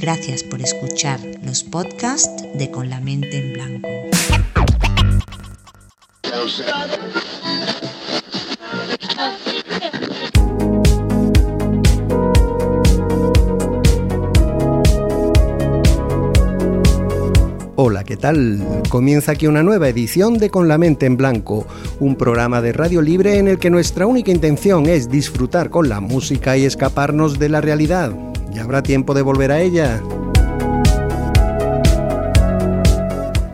Gracias por escuchar los podcasts de Con la mente en blanco. Hola, ¿qué tal? Comienza aquí una nueva edición de Con la mente en blanco, un programa de radio libre en el que nuestra única intención es disfrutar con la música y escaparnos de la realidad. Ya habrá tiempo de volver a ella.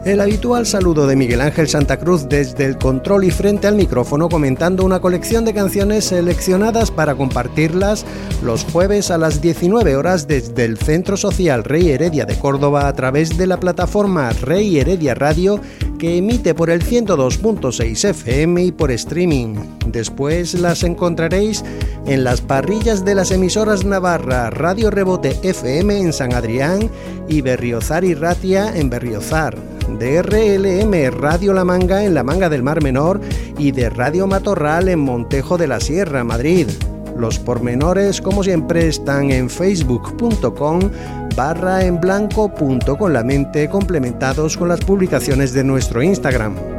El habitual saludo de Miguel Ángel Santa Cruz desde el control y frente al micrófono comentando una colección de canciones seleccionadas para compartirlas los jueves a las 19 horas desde el Centro Social Rey Heredia de Córdoba a través de la plataforma Rey Heredia Radio que emite por el 102.6 FM y por streaming. Después las encontraréis en las parrillas de las emisoras Navarra Radio Rebote FM en San Adrián y Berriozar y Ratia en Berriozar de RLM Radio La Manga en la Manga del Mar Menor y de Radio Matorral en Montejo de la Sierra, Madrid. Los pormenores, como siempre, están en facebook.com barra en blanco punto con la mente complementados con las publicaciones de nuestro Instagram.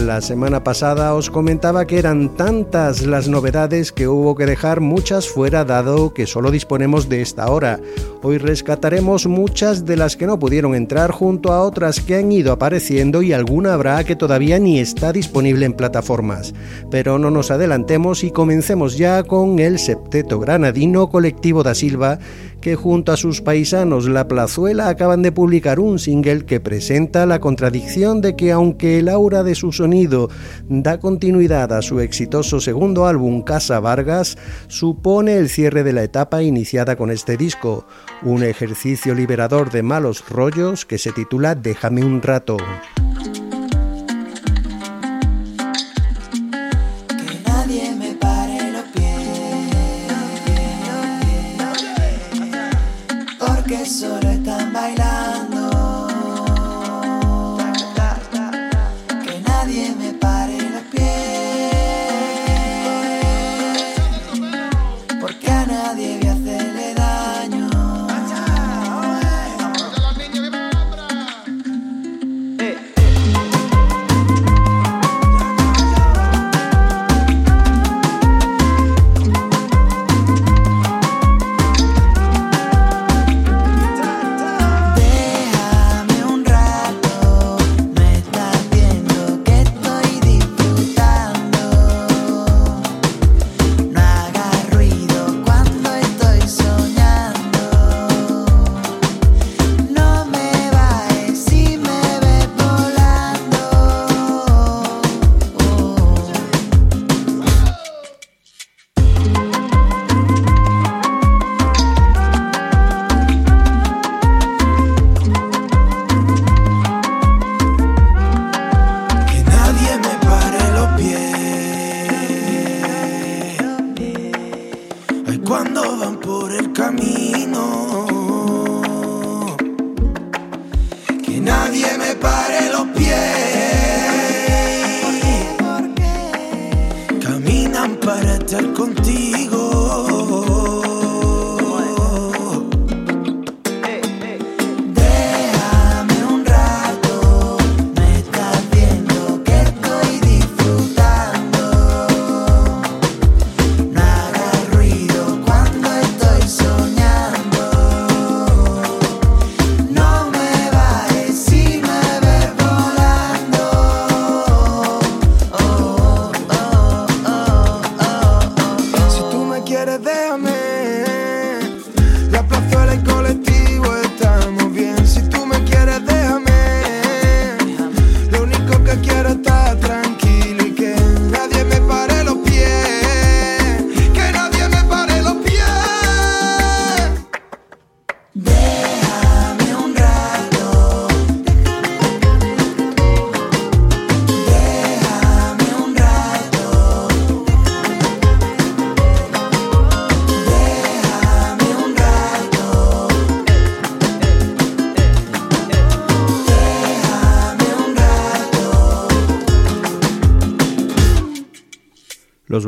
La semana pasada os comentaba que eran tantas las novedades que hubo que dejar muchas fuera dado que solo disponemos de esta hora. Hoy rescataremos muchas de las que no pudieron entrar junto a otras que han ido apareciendo y alguna habrá que todavía ni está disponible en plataformas. Pero no nos adelantemos y comencemos ya con el septeto granadino colectivo da Silva que junto a sus paisanos La Plazuela acaban de publicar un single que presenta la contradicción de que aunque el aura de su sonido da continuidad a su exitoso segundo álbum Casa Vargas, supone el cierre de la etapa iniciada con este disco, un ejercicio liberador de malos rollos que se titula Déjame un rato.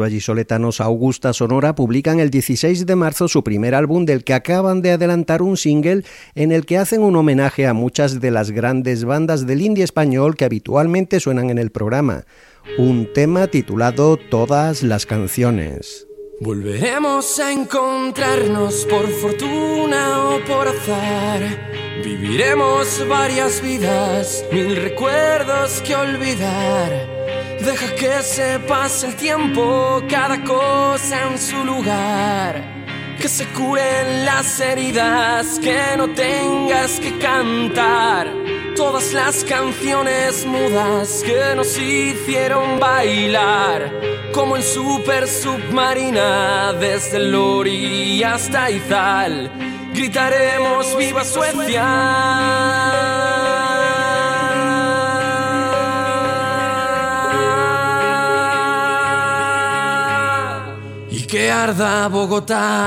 Vallisoletanos Augusta Sonora publican el 16 de marzo su primer álbum del que acaban de adelantar un single en el que hacen un homenaje a muchas de las grandes bandas del indie español que habitualmente suenan en el programa. Un tema titulado Todas las canciones. Volveremos a encontrarnos por fortuna o por azar. Viviremos varias vidas, mil recuerdos que olvidar. Deja que se pase el tiempo, cada cosa en su lugar. Que se curen las heridas, que no tengas que cantar. Todas las canciones mudas que nos hicieron bailar. Como en Super Submarina, desde Lori hasta Izal. Gritaremos ¡Viva Suecia! Que arda Bogotá.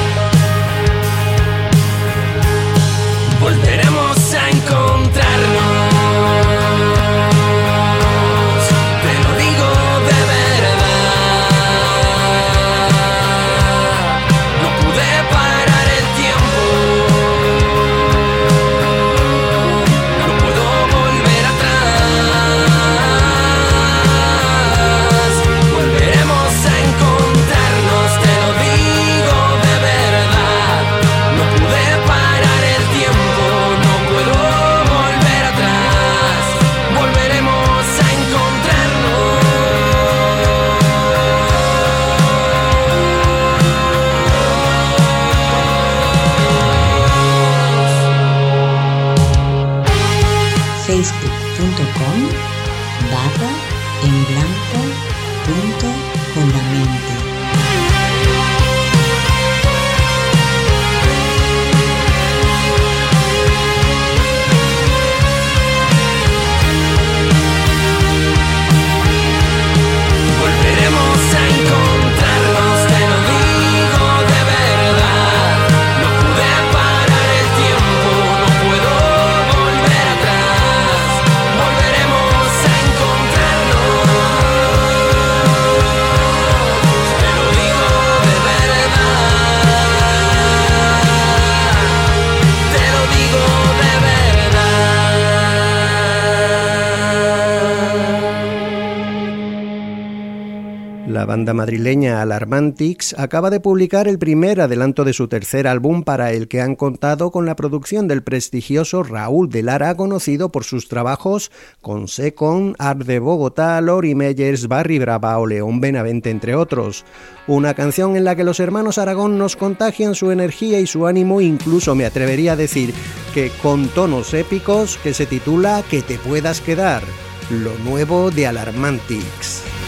madrileña Alarmantix acaba de publicar el primer adelanto de su tercer álbum para el que han contado con la producción del prestigioso Raúl de Lara, conocido por sus trabajos con Secon, Art de Bogotá, Lori Meyers, Barry Brava o León Benavente, entre otros. Una canción en la que los hermanos Aragón nos contagian su energía y su ánimo, incluso me atrevería a decir que con tonos épicos, que se titula Que te puedas quedar, lo nuevo de Alarmantix.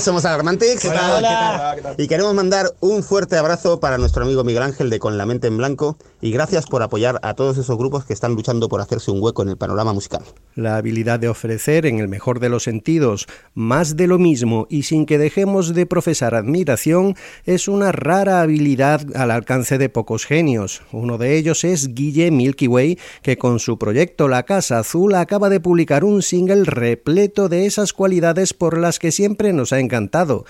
Somos Alarmantics. Y queremos mandar un fuerte abrazo para nuestro amigo Miguel Ángel de Con la Mente en Blanco y gracias por apoyar a todos esos grupos que están luchando por hacerse un hueco en el panorama musical. La habilidad de ofrecer, en el mejor de los sentidos, más de lo mismo y sin que dejemos de profesar admiración es una rara habilidad al alcance de pocos genios. Uno de ellos es Guille Milky Way, que con su proyecto La Casa Azul acaba de publicar un single repleto de esas cualidades por las que siempre nos ha encantado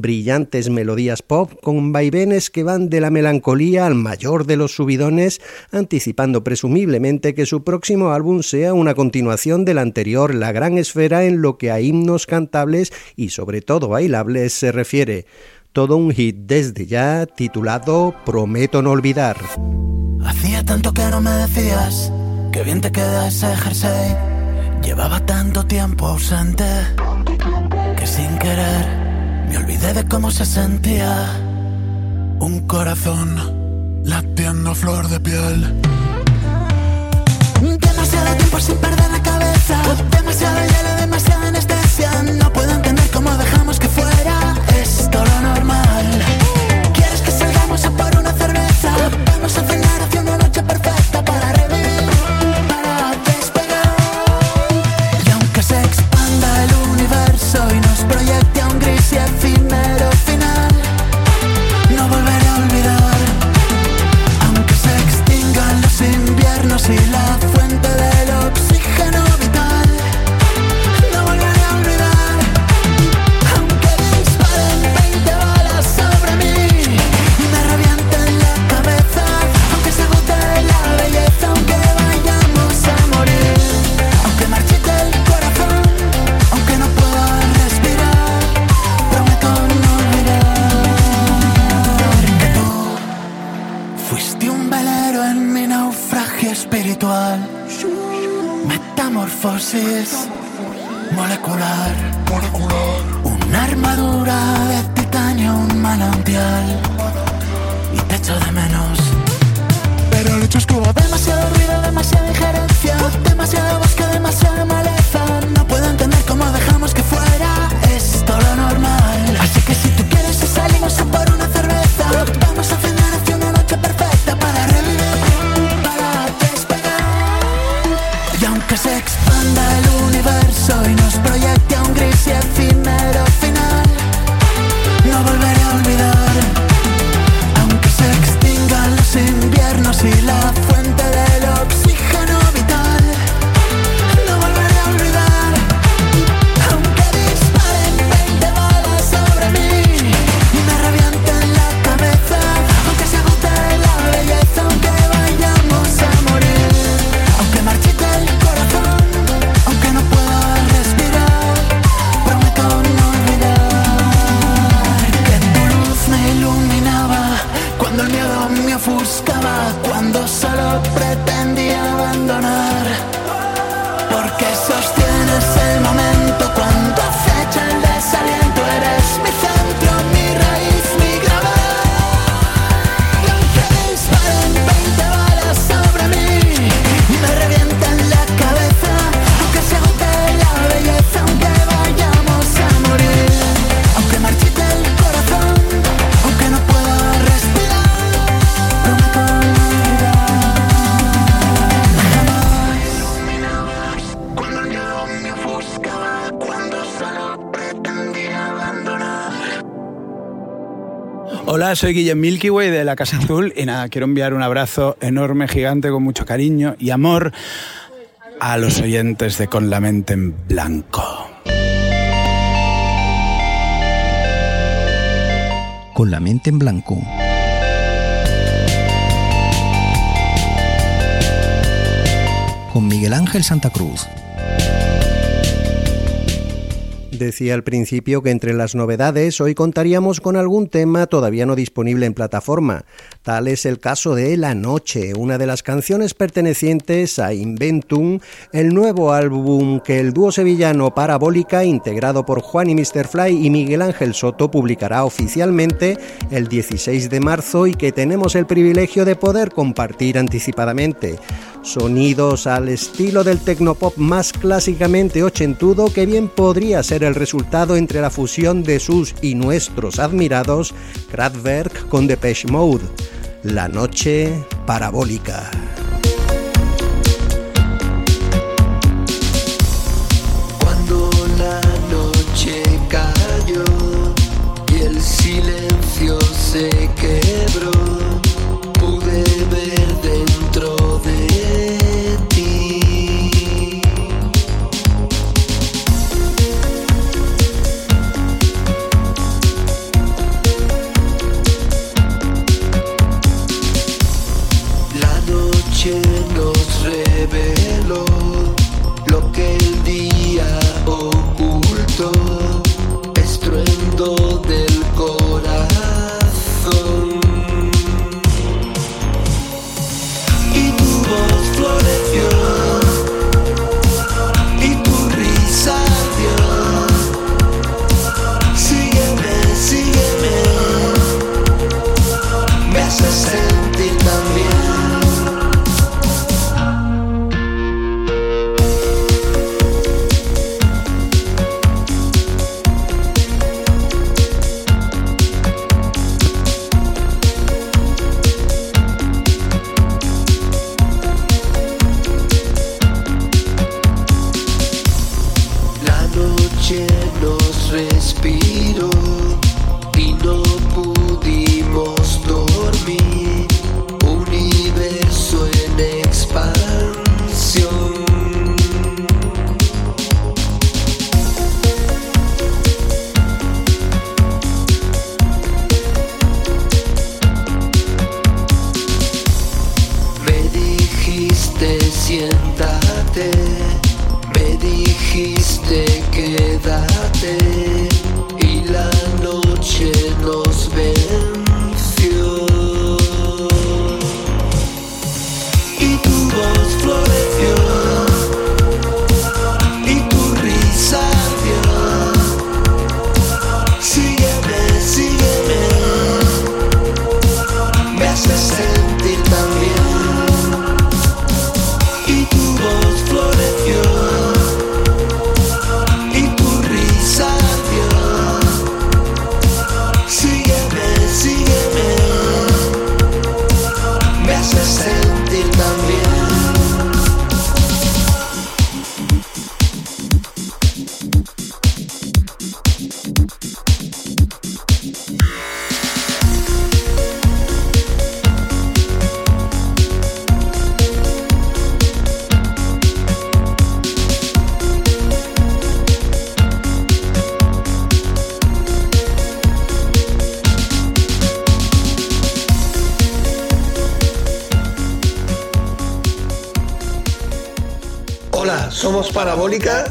brillantes melodías pop con vaivenes que van de la melancolía al mayor de los subidones, anticipando presumiblemente que su próximo álbum sea una continuación del anterior La Gran Esfera en lo que a himnos cantables y sobre todo bailables se refiere. Todo un hit desde ya titulado Prometo no olvidar. Hacía tanto que no me decías que bien te queda jersey. Llevaba tanto tiempo ausente que sin querer me olvidé de cómo se sentía un corazón latiendo flor de piel. Demasiado tiempo sin perder la cabeza, demasiado hielo, demasiada anestesia. No puedo entender cómo dejamos que fuera esto lo normal. ¿Quieres que salgamos a por una cerveza? Vamos a cenar hacia una noche perfecta till metamorfosis molecular. Una armadura de titanio, un manantial y te echo de menos. Pero el hecho es que hubo demasiado ruido, demasiada injerencia, demasiado bosque, demasiada maleza. No puedo entender cómo dejamos que fuera esto lo normal. Así que si tú quieres salimos a por Hola, soy Guillem Milky Way de la Casa Azul y nada, quiero enviar un abrazo enorme, gigante, con mucho cariño y amor a los oyentes de Con la Mente en Blanco. Con la mente en blanco. Con Miguel Ángel Santa Cruz. Decía al principio que entre las novedades hoy contaríamos con algún tema todavía no disponible en plataforma. Tal es el caso de La Noche, una de las canciones pertenecientes a Inventum, el nuevo álbum que el dúo sevillano Parabólica, integrado por Juan y Mr. Fly y Miguel Ángel Soto, publicará oficialmente el 16 de marzo y que tenemos el privilegio de poder compartir anticipadamente. Sonidos al estilo del tecnopop más clásicamente ochentudo que bien podría ser el resultado entre la fusión de sus y nuestros admirados Kraftwerk con Depeche Mode. La noche parabólica. Ocultó, That's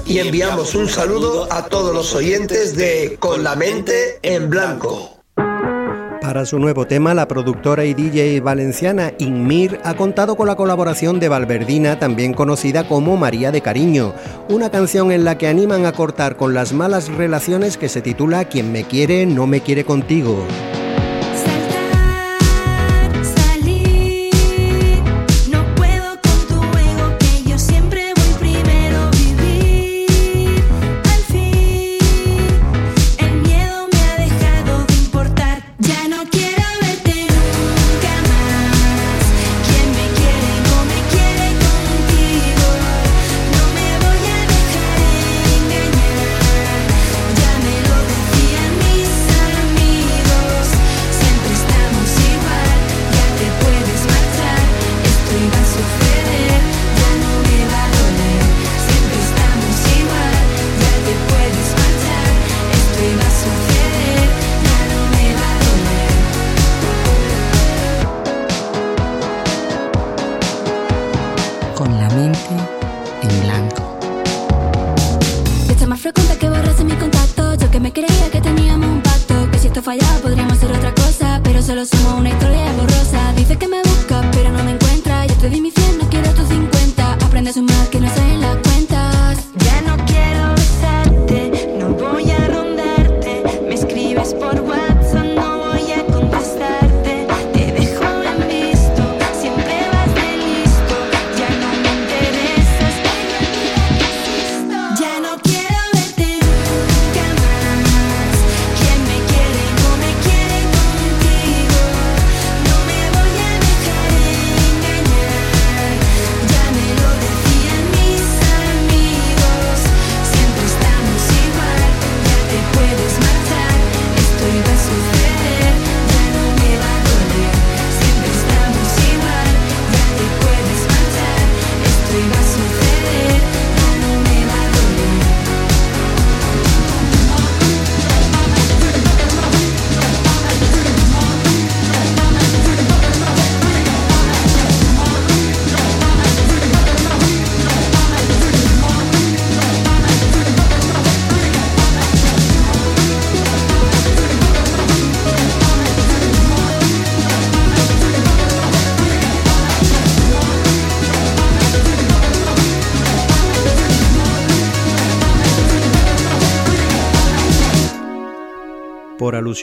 Y enviamos un saludo a todos los oyentes de Con la mente en blanco. Para su nuevo tema, la productora y DJ valenciana Inmir ha contado con la colaboración de Valverdina, también conocida como María de Cariño, una canción en la que animan a cortar con las malas relaciones que se titula Quien me quiere no me quiere contigo. borraste mi contacto. Yo que me creía que teníamos un pacto. Que si esto falla podríamos hacer otra cosa. Pero solo somos una historia borrosa. Dice que me buscas, pero no me encuentras. Yo te di mi 100, no quiero tus 50. Aprende a sumar que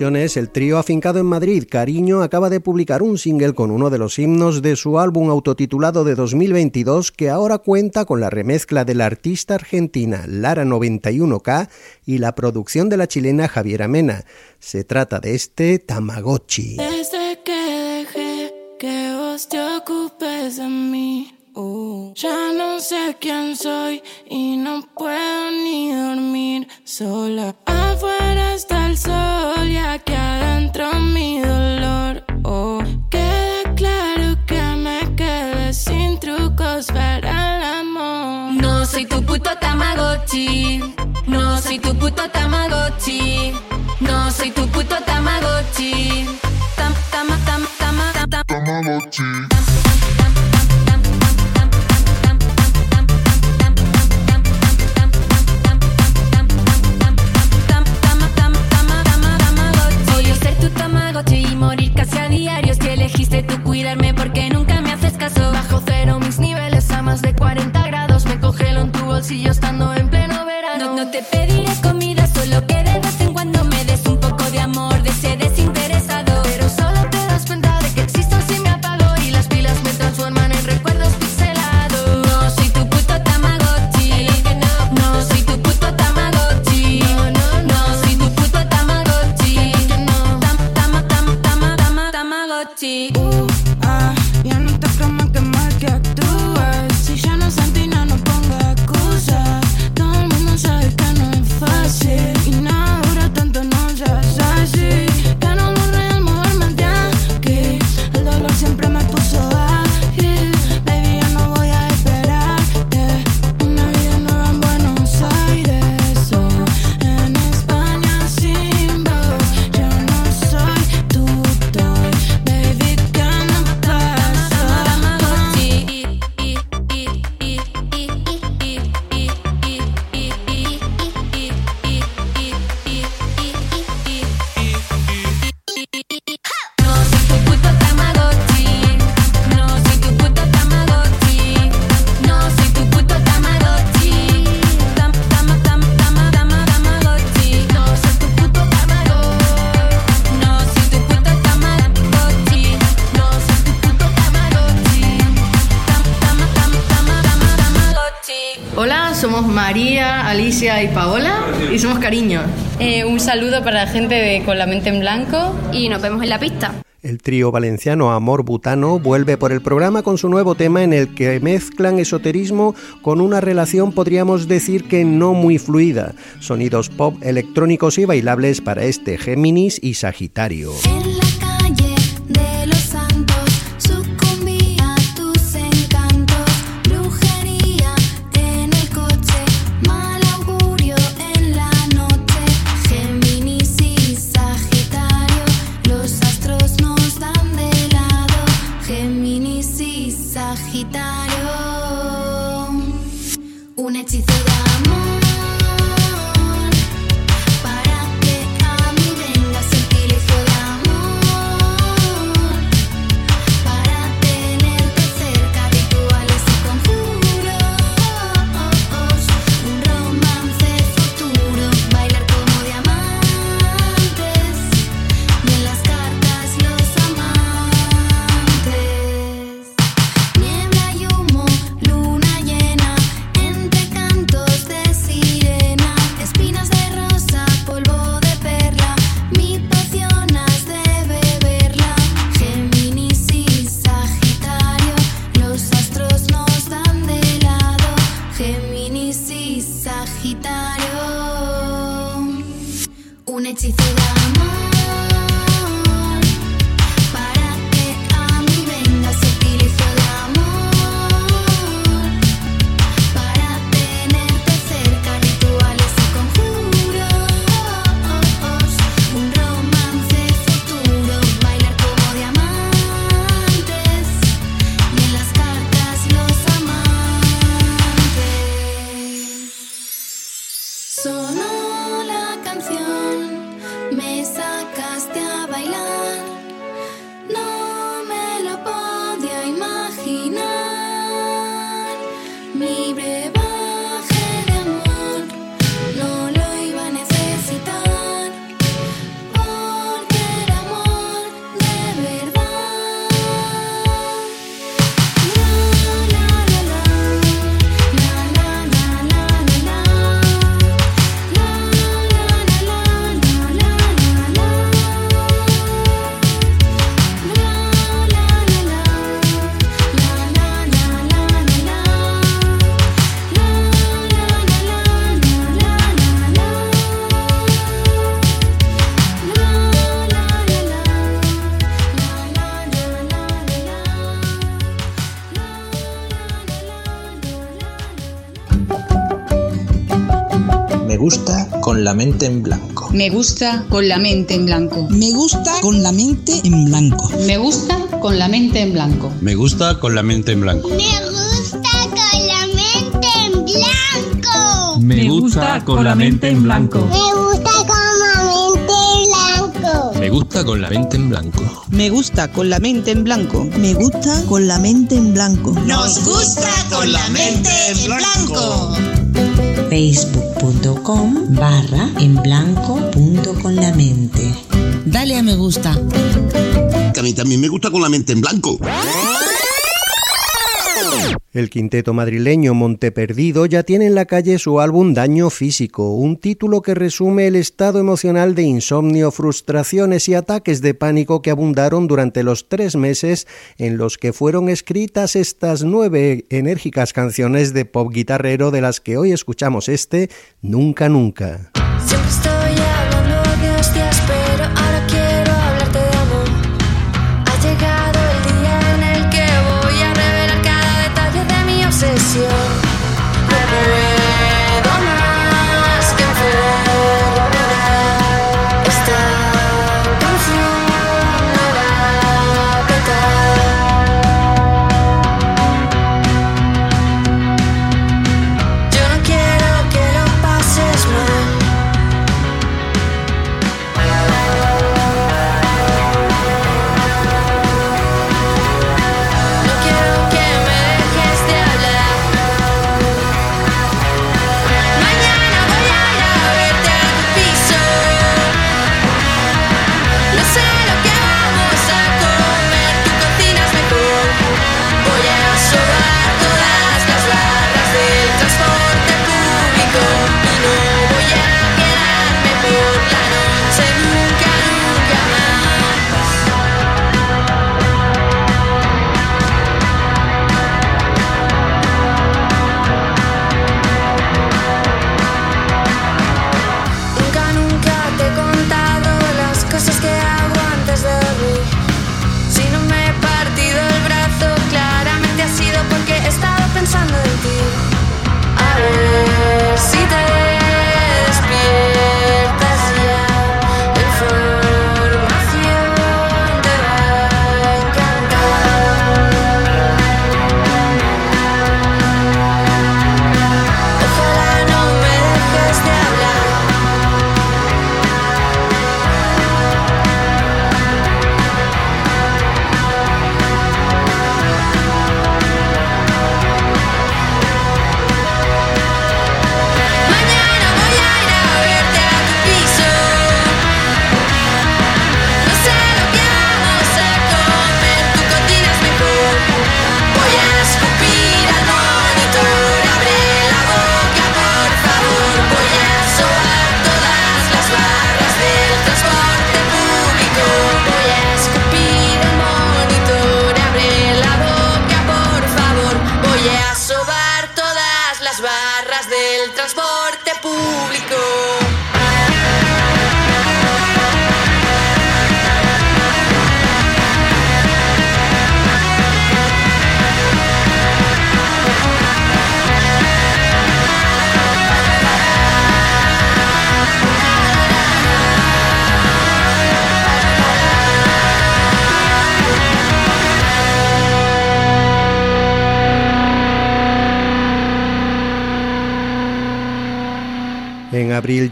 el trío afincado en Madrid, Cariño, acaba de publicar un single con uno de los himnos de su álbum autotitulado de 2022 que ahora cuenta con la remezcla de la artista argentina Lara 91K y la producción de la chilena Javiera Mena. Se trata de este Tamagotchi. Desde que dejé que te de mí. Uh, ya no sé quién soy y no puedo ni dormir sola. Afuera está el sol y aquí adentro mi dolor. Oh, queda claro que me quedé sin trucos para el amor. No soy tu puto Tamagotchi. No soy tu puto Tamagotchi. No soy tu puto Tamagotchi. Tam, tam, tam, tam, tam, tam, Tamagotchi. casi a diarios que elegiste tú cuidarme porque nunca me haces caso. Bajo cero mis niveles a más de 40 grados. Me congelo en tu bolsillo estando en pleno verano. No, no te pediré comida. María, Alicia y Paola y somos cariño. Eh, un saludo para la gente de Con la mente en blanco y nos vemos en la pista. El trío valenciano Amor Butano vuelve por el programa con su nuevo tema en el que mezclan esoterismo con una relación podríamos decir que no muy fluida, sonidos pop electrónicos y bailables para este Géminis y Sagitario. La mente en blanco. Me gusta con la mente en blanco. Me gusta con la mente en blanco. Me gusta con la mente en blanco. Me gusta con la mente en blanco. Me gusta con la mente en blanco. Me gusta con la mente en blanco. Me gusta con la mente en blanco. Me gusta con la mente en blanco. Me gusta con la mente en blanco. Nos gusta con la mente en blanco facebook.com barra en blanco punto con la mente. Dale a me gusta. Que a mí también me gusta con la mente en blanco. El quinteto madrileño Monteperdido ya tiene en la calle su álbum Daño Físico, un título que resume el estado emocional de insomnio, frustraciones y ataques de pánico que abundaron durante los tres meses en los que fueron escritas estas nueve enérgicas canciones de pop guitarrero de las que hoy escuchamos este Nunca Nunca. canción.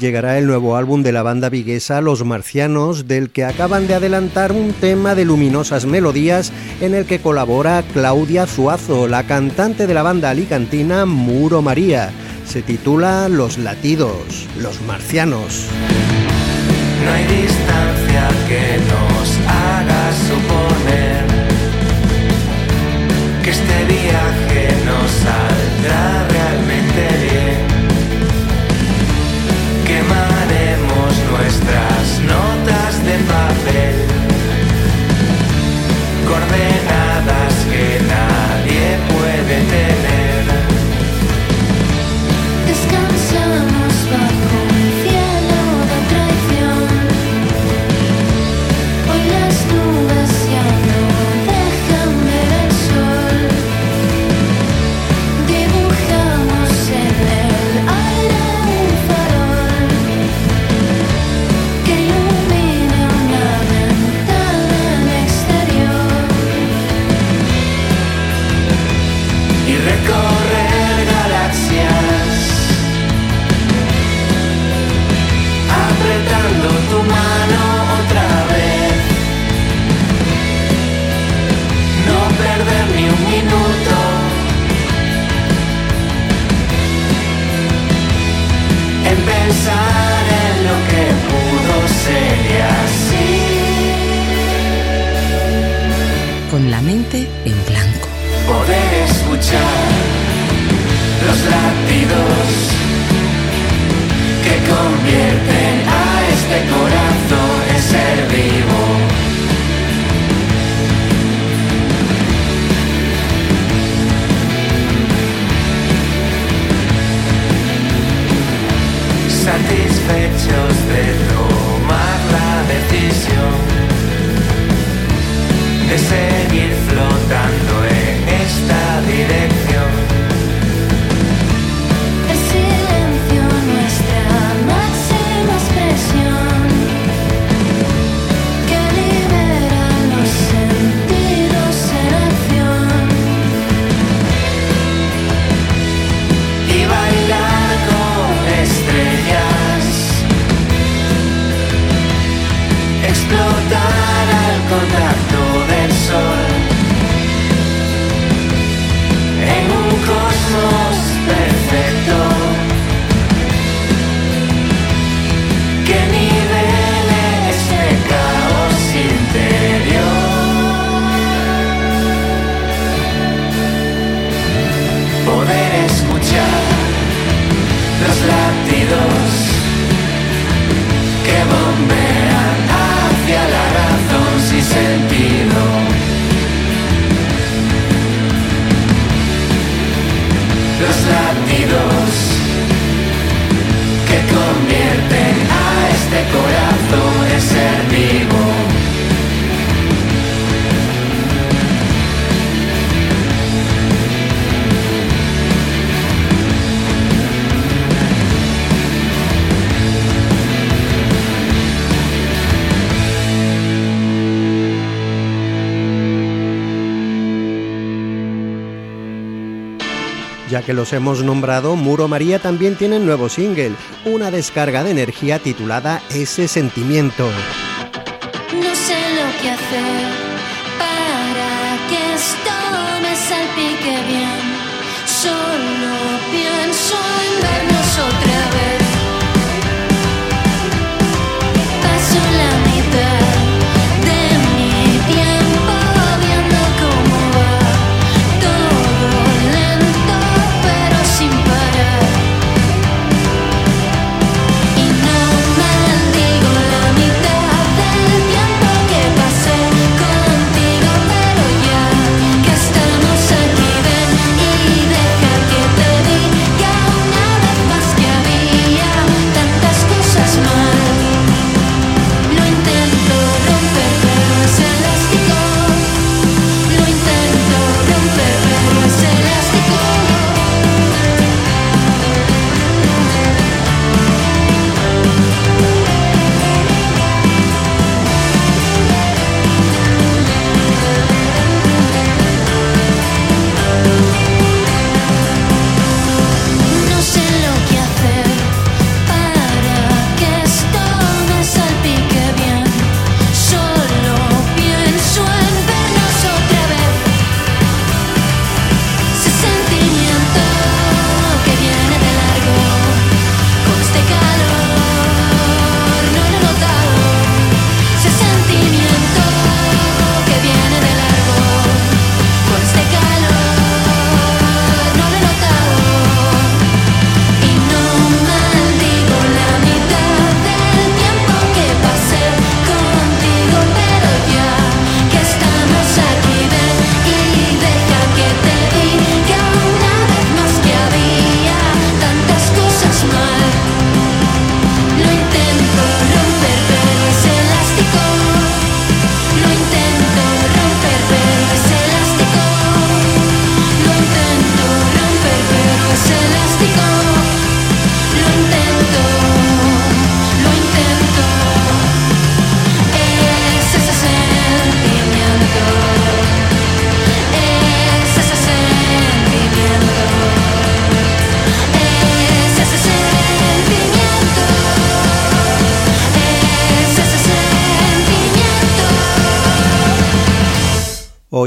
Llegará el nuevo álbum de la banda viguesa Los Marcianos, del que acaban de adelantar un tema de luminosas melodías en el que colabora Claudia Zuazo, la cantante de la banda alicantina Muro María. Se titula Los latidos, Los Marcianos. No hay distancia que nos haga suponer que este viaje nos saldrá nuestras notas de papel, coordenadas pensar en lo que pudo ser y así. Con la mente en blanco. poder escuchar los latidos que convierten a este corazón en ser vivo. A Ya que los hemos nombrado, Muro María también tiene nuevo single, una descarga de energía titulada Ese Sentimiento. No sé lo que hacer para que esto me salpique bien.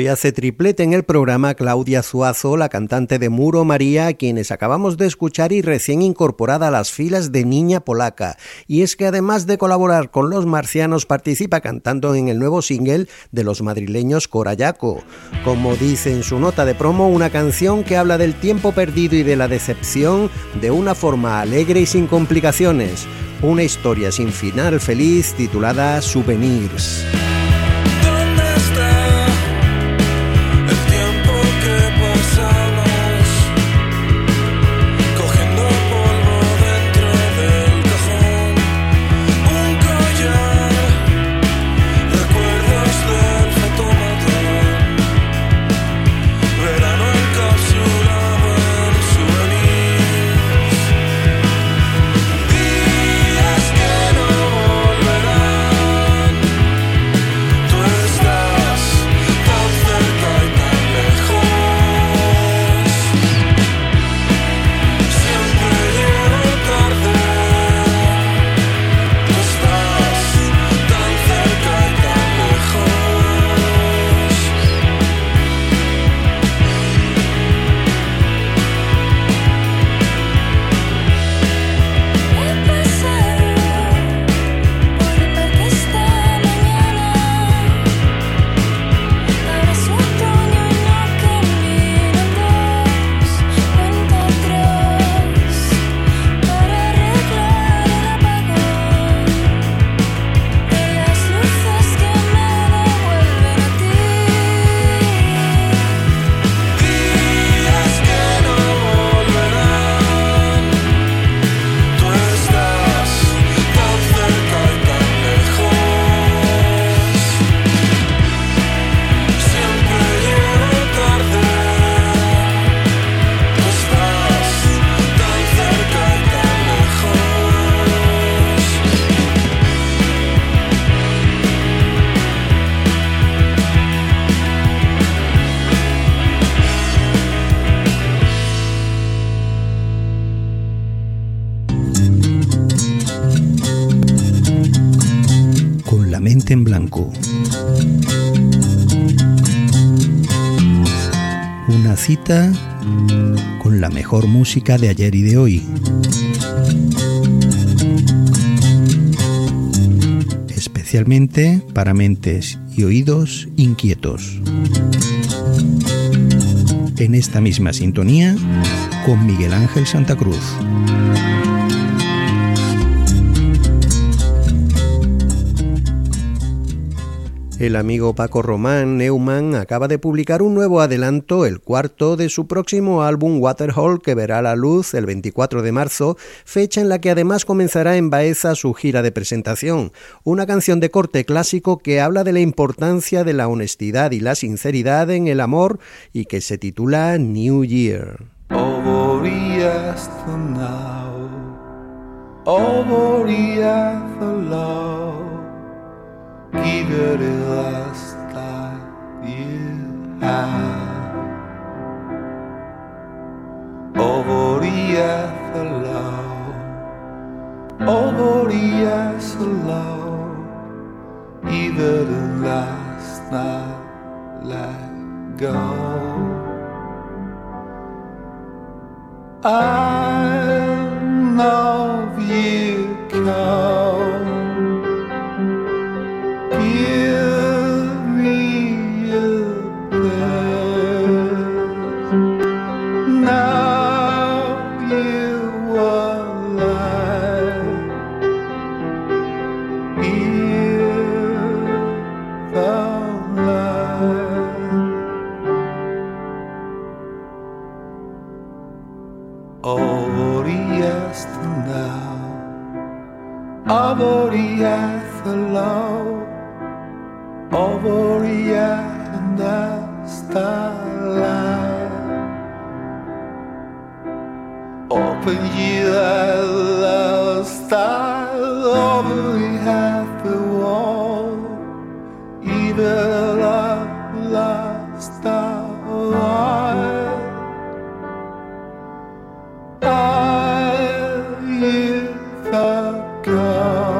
Hoy hace triplete en el programa Claudia Zuazo, la cantante de Muro María, a quienes acabamos de escuchar y recién incorporada a las filas de Niña Polaca. Y es que además de colaborar con los marcianos, participa cantando en el nuevo single de los madrileños Corayaco. Como dice en su nota de promo, una canción que habla del tiempo perdido y de la decepción de una forma alegre y sin complicaciones. Una historia sin final feliz titulada Souvenirs. Música de ayer y de hoy. Especialmente para mentes y oídos inquietos. En esta misma sintonía con Miguel Ángel Santa Cruz. El amigo Paco Román Neumann acaba de publicar un nuevo adelanto, el cuarto de su próximo álbum Waterhole, que verá la luz el 24 de marzo, fecha en la que además comenzará en Baeza su gira de presentación. Una canción de corte clásico que habla de la importancia de la honestidad y la sinceridad en el amor y que se titula New Year. eagerly last like you have over the earth alone, over the earth alone, eagerly last night let go. I love you come. Avoriath alone, Avoriath over the starlight. Open ye the stars. God.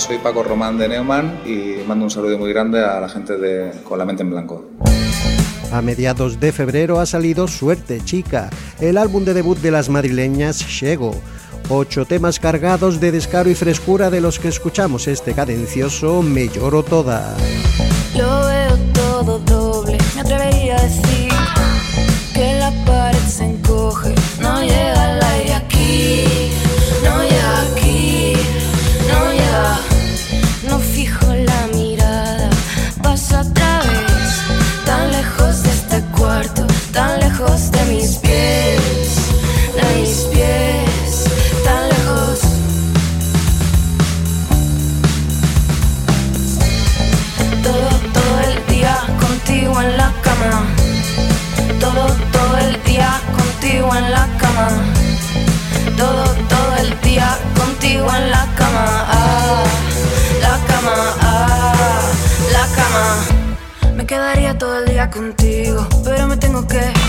Soy Paco Román de Neumann y mando un saludo muy grande a la gente de Con la mente en blanco. A mediados de febrero ha salido Suerte Chica, el álbum de debut de las madrileñas Shego. Ocho temas cargados de descaro y frescura de los que escuchamos este cadencioso Me lloro toda. Lo veo todo doble, me atrevería a decir que la pared se encoge, no llega contigo, pero me tengo que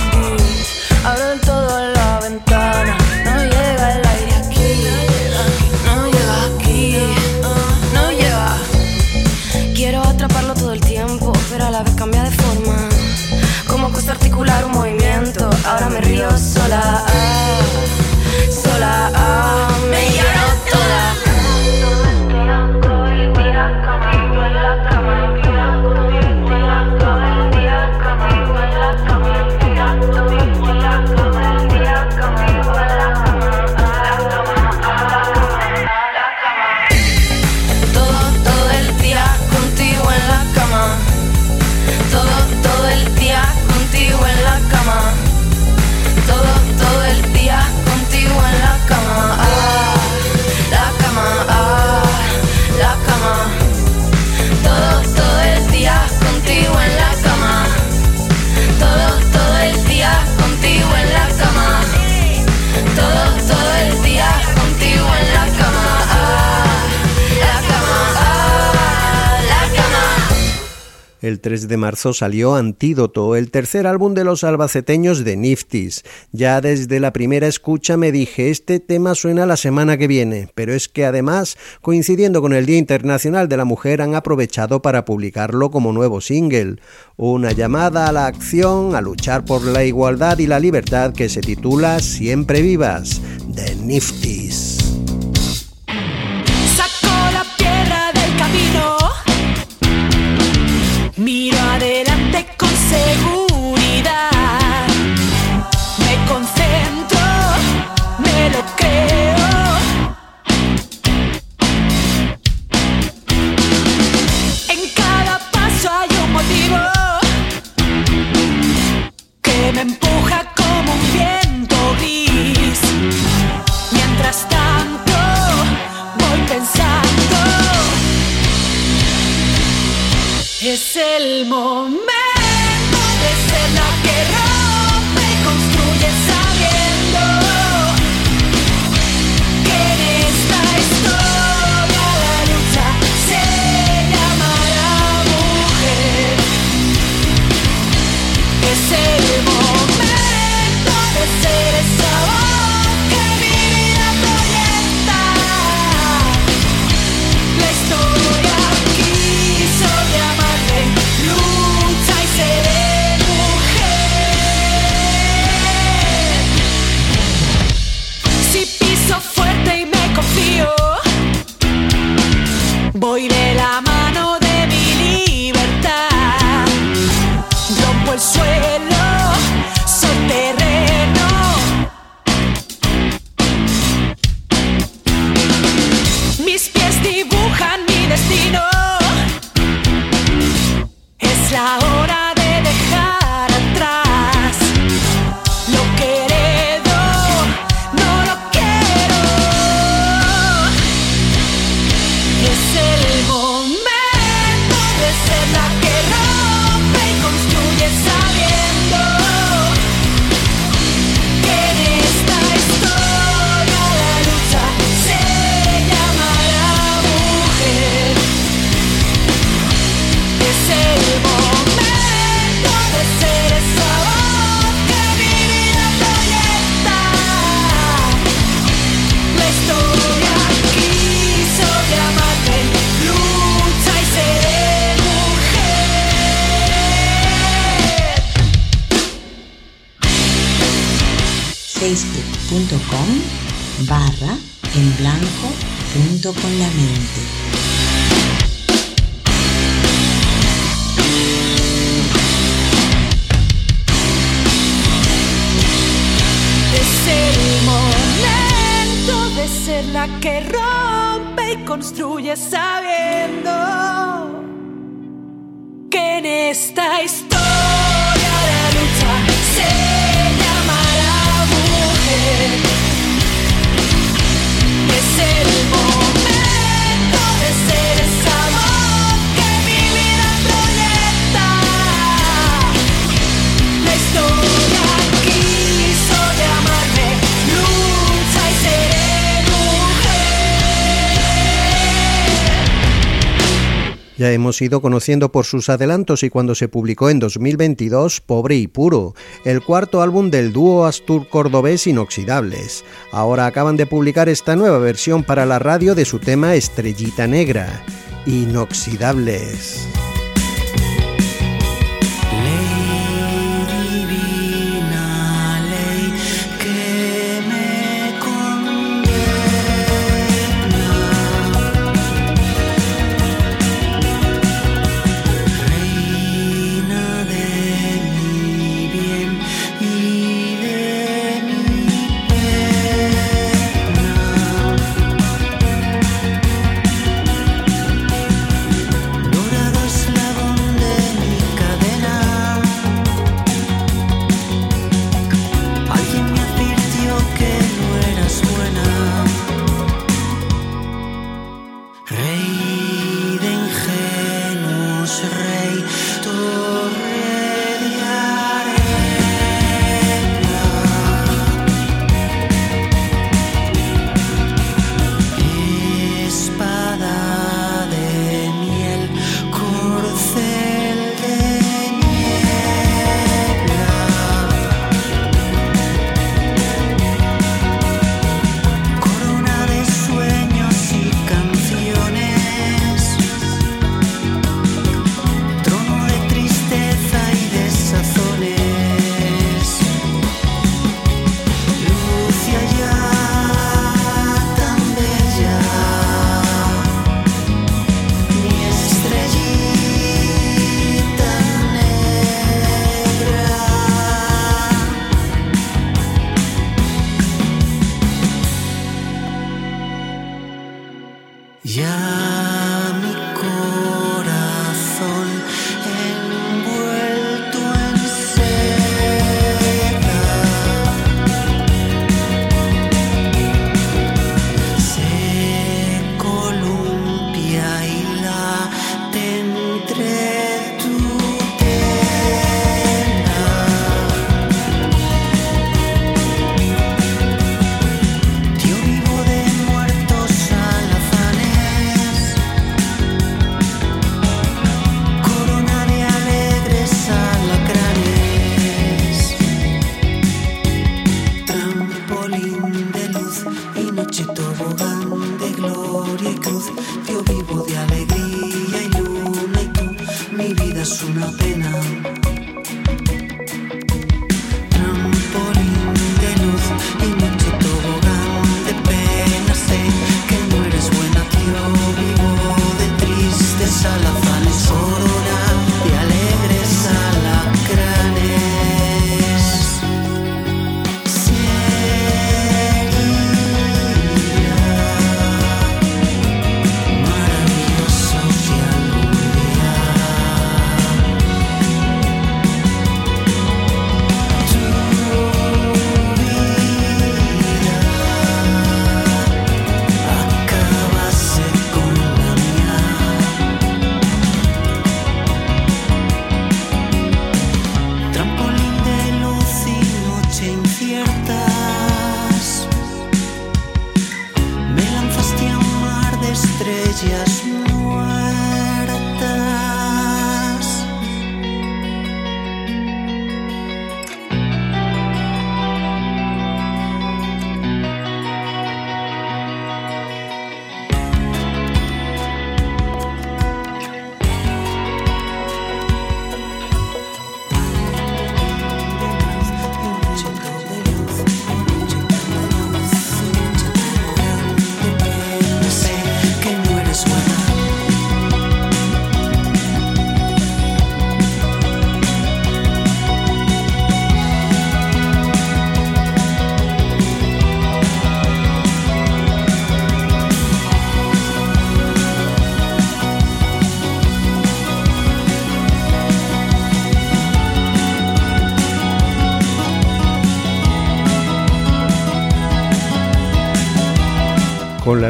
El 3 de marzo salió Antídoto, el tercer álbum de los albaceteños de Niftis. Ya desde la primera escucha me dije, este tema suena la semana que viene, pero es que además, coincidiendo con el Día Internacional de la Mujer, han aprovechado para publicarlo como nuevo single. Una llamada a la acción, a luchar por la igualdad y la libertad que se titula Siempre vivas, de Niftis. Me empuja como un viento gris. Mientras tanto, voy pensando. Es el momento Ya hemos ido conociendo por sus adelantos y cuando se publicó en 2022 Pobre y Puro, el cuarto álbum del dúo Astur-Cordobés Inoxidables. Ahora acaban de publicar esta nueva versión para la radio de su tema Estrellita Negra, Inoxidables.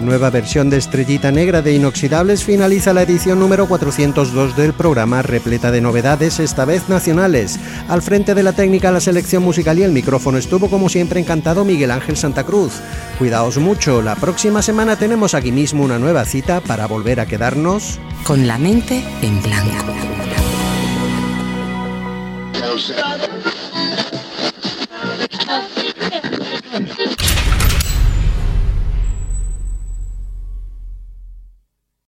Nueva versión de Estrellita Negra de Inoxidables finaliza la edición número 402 del programa repleta de novedades, esta vez nacionales. Al frente de la técnica, la selección musical y el micrófono estuvo como siempre encantado Miguel Ángel Santa Cruz. Cuidaos mucho, la próxima semana tenemos aquí mismo una nueva cita para volver a quedarnos con la mente en blanco.